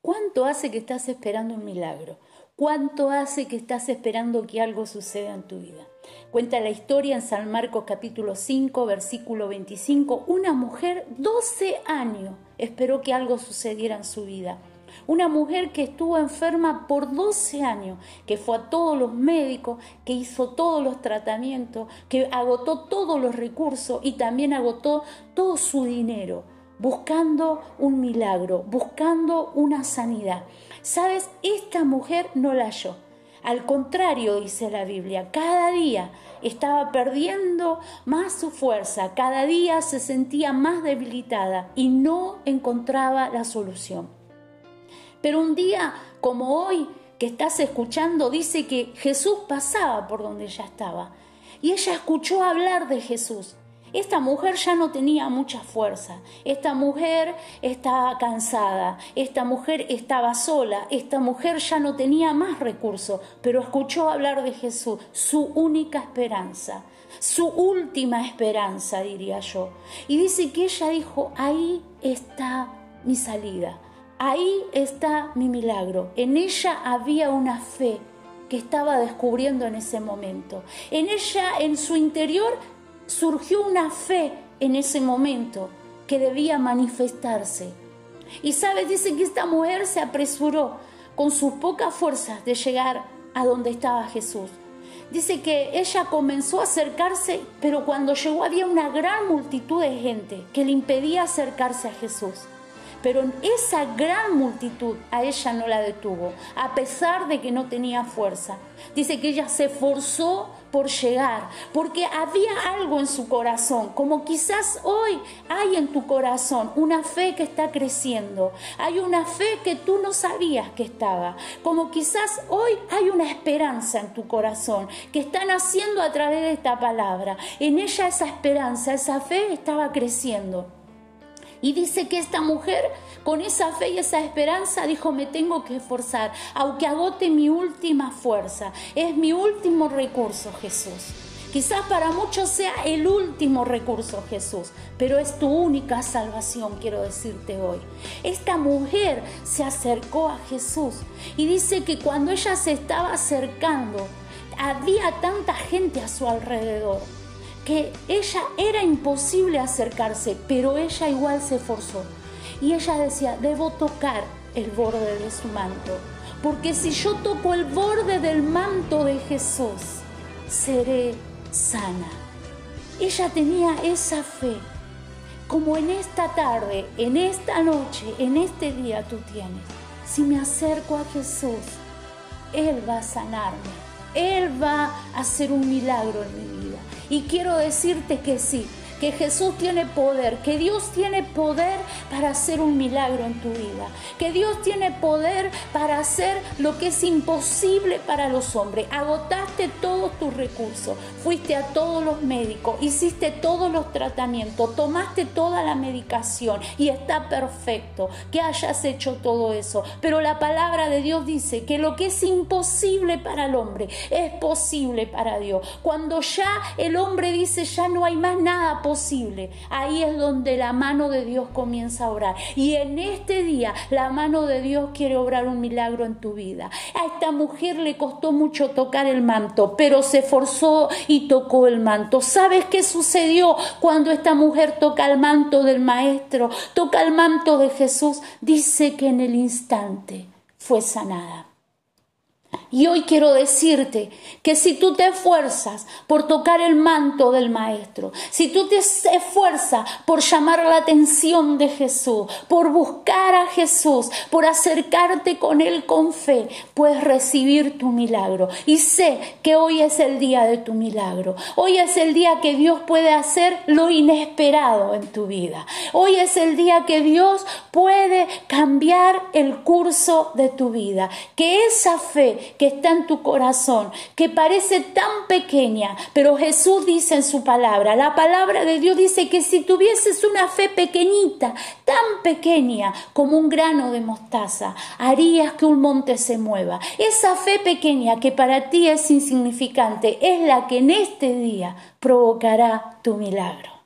¿Cuánto hace que estás esperando un milagro? ¿Cuánto hace que estás esperando que algo suceda en tu vida? Cuenta la historia en San Marcos capítulo 5, versículo 25. Una mujer, 12 años, esperó que algo sucediera en su vida. Una mujer que estuvo enferma por 12 años, que fue a todos los médicos, que hizo todos los tratamientos, que agotó todos los recursos y también agotó todo su dinero, buscando un milagro, buscando una sanidad. ¿Sabes? Esta mujer no la halló. Al contrario, dice la Biblia, cada día estaba perdiendo más su fuerza, cada día se sentía más debilitada y no encontraba la solución. Pero un día como hoy que estás escuchando, dice que Jesús pasaba por donde ella estaba. Y ella escuchó hablar de Jesús. Esta mujer ya no tenía mucha fuerza, esta mujer estaba cansada, esta mujer estaba sola, esta mujer ya no tenía más recursos, pero escuchó hablar de Jesús, su única esperanza, su última esperanza, diría yo. Y dice que ella dijo, ahí está mi salida, Ahí está mi milagro. En ella había una fe que estaba descubriendo en ese momento. En ella, en su interior, surgió una fe en ese momento que debía manifestarse. Y sabes, dice que esta mujer se apresuró con sus pocas fuerzas de llegar a donde estaba Jesús. Dice que ella comenzó a acercarse, pero cuando llegó había una gran multitud de gente que le impedía acercarse a Jesús. Pero esa gran multitud a ella no la detuvo, a pesar de que no tenía fuerza. Dice que ella se esforzó por llegar, porque había algo en su corazón, como quizás hoy hay en tu corazón una fe que está creciendo, hay una fe que tú no sabías que estaba, como quizás hoy hay una esperanza en tu corazón que está naciendo a través de esta palabra. En ella esa esperanza, esa fe estaba creciendo. Y dice que esta mujer, con esa fe y esa esperanza, dijo, me tengo que esforzar, aunque agote mi última fuerza. Es mi último recurso, Jesús. Quizás para muchos sea el último recurso, Jesús, pero es tu única salvación, quiero decirte hoy. Esta mujer se acercó a Jesús y dice que cuando ella se estaba acercando, había tanta gente a su alrededor que ella era imposible acercarse, pero ella igual se esforzó. Y ella decía, debo tocar el borde de su manto, porque si yo toco el borde del manto de Jesús, seré sana. Ella tenía esa fe, como en esta tarde, en esta noche, en este día tú tienes. Si me acerco a Jesús, Él va a sanarme, Él va a hacer un milagro en mi vida. Y quiero decirte que sí, que Jesús tiene poder, que Dios tiene poder para hacer un milagro en tu vida, que Dios tiene poder para hacer lo que es imposible para los hombres. Agotaste todos tus recursos, fuiste a todos los médicos, hiciste todos los tratamientos, tomaste toda la medicación y está perfecto que hayas hecho todo eso. Pero la palabra de Dios dice que lo que es imposible para el hombre es posible para Dios. Cuando ya el hombre dice ya no hay más nada posible, ahí es donde la mano de Dios comienza a orar. Y en este día la mano de Dios quiere obrar un milagro en tu vida. A esta mujer le costó mucho tocar el manto, pero se esforzó y tocó el manto. ¿Sabes qué sucedió cuando esta mujer toca el manto del Maestro, toca el manto de Jesús? Dice que en el instante fue sanada. Y hoy quiero decirte que si tú te esfuerzas por tocar el manto del Maestro, si tú te esfuerzas por llamar la atención de Jesús, por buscar a Jesús, por acercarte con Él con fe, puedes recibir tu milagro. Y sé que hoy es el día de tu milagro. Hoy es el día que Dios puede hacer lo inesperado en tu vida. Hoy es el día que Dios puede cambiar el curso de tu vida. Que esa fe que está en tu corazón, que parece tan pequeña, pero Jesús dice en su palabra, la palabra de Dios dice que si tuvieses una fe pequeñita, tan pequeña como un grano de mostaza, harías que un monte se mueva. Esa fe pequeña que para ti es insignificante es la que en este día provocará tu milagro.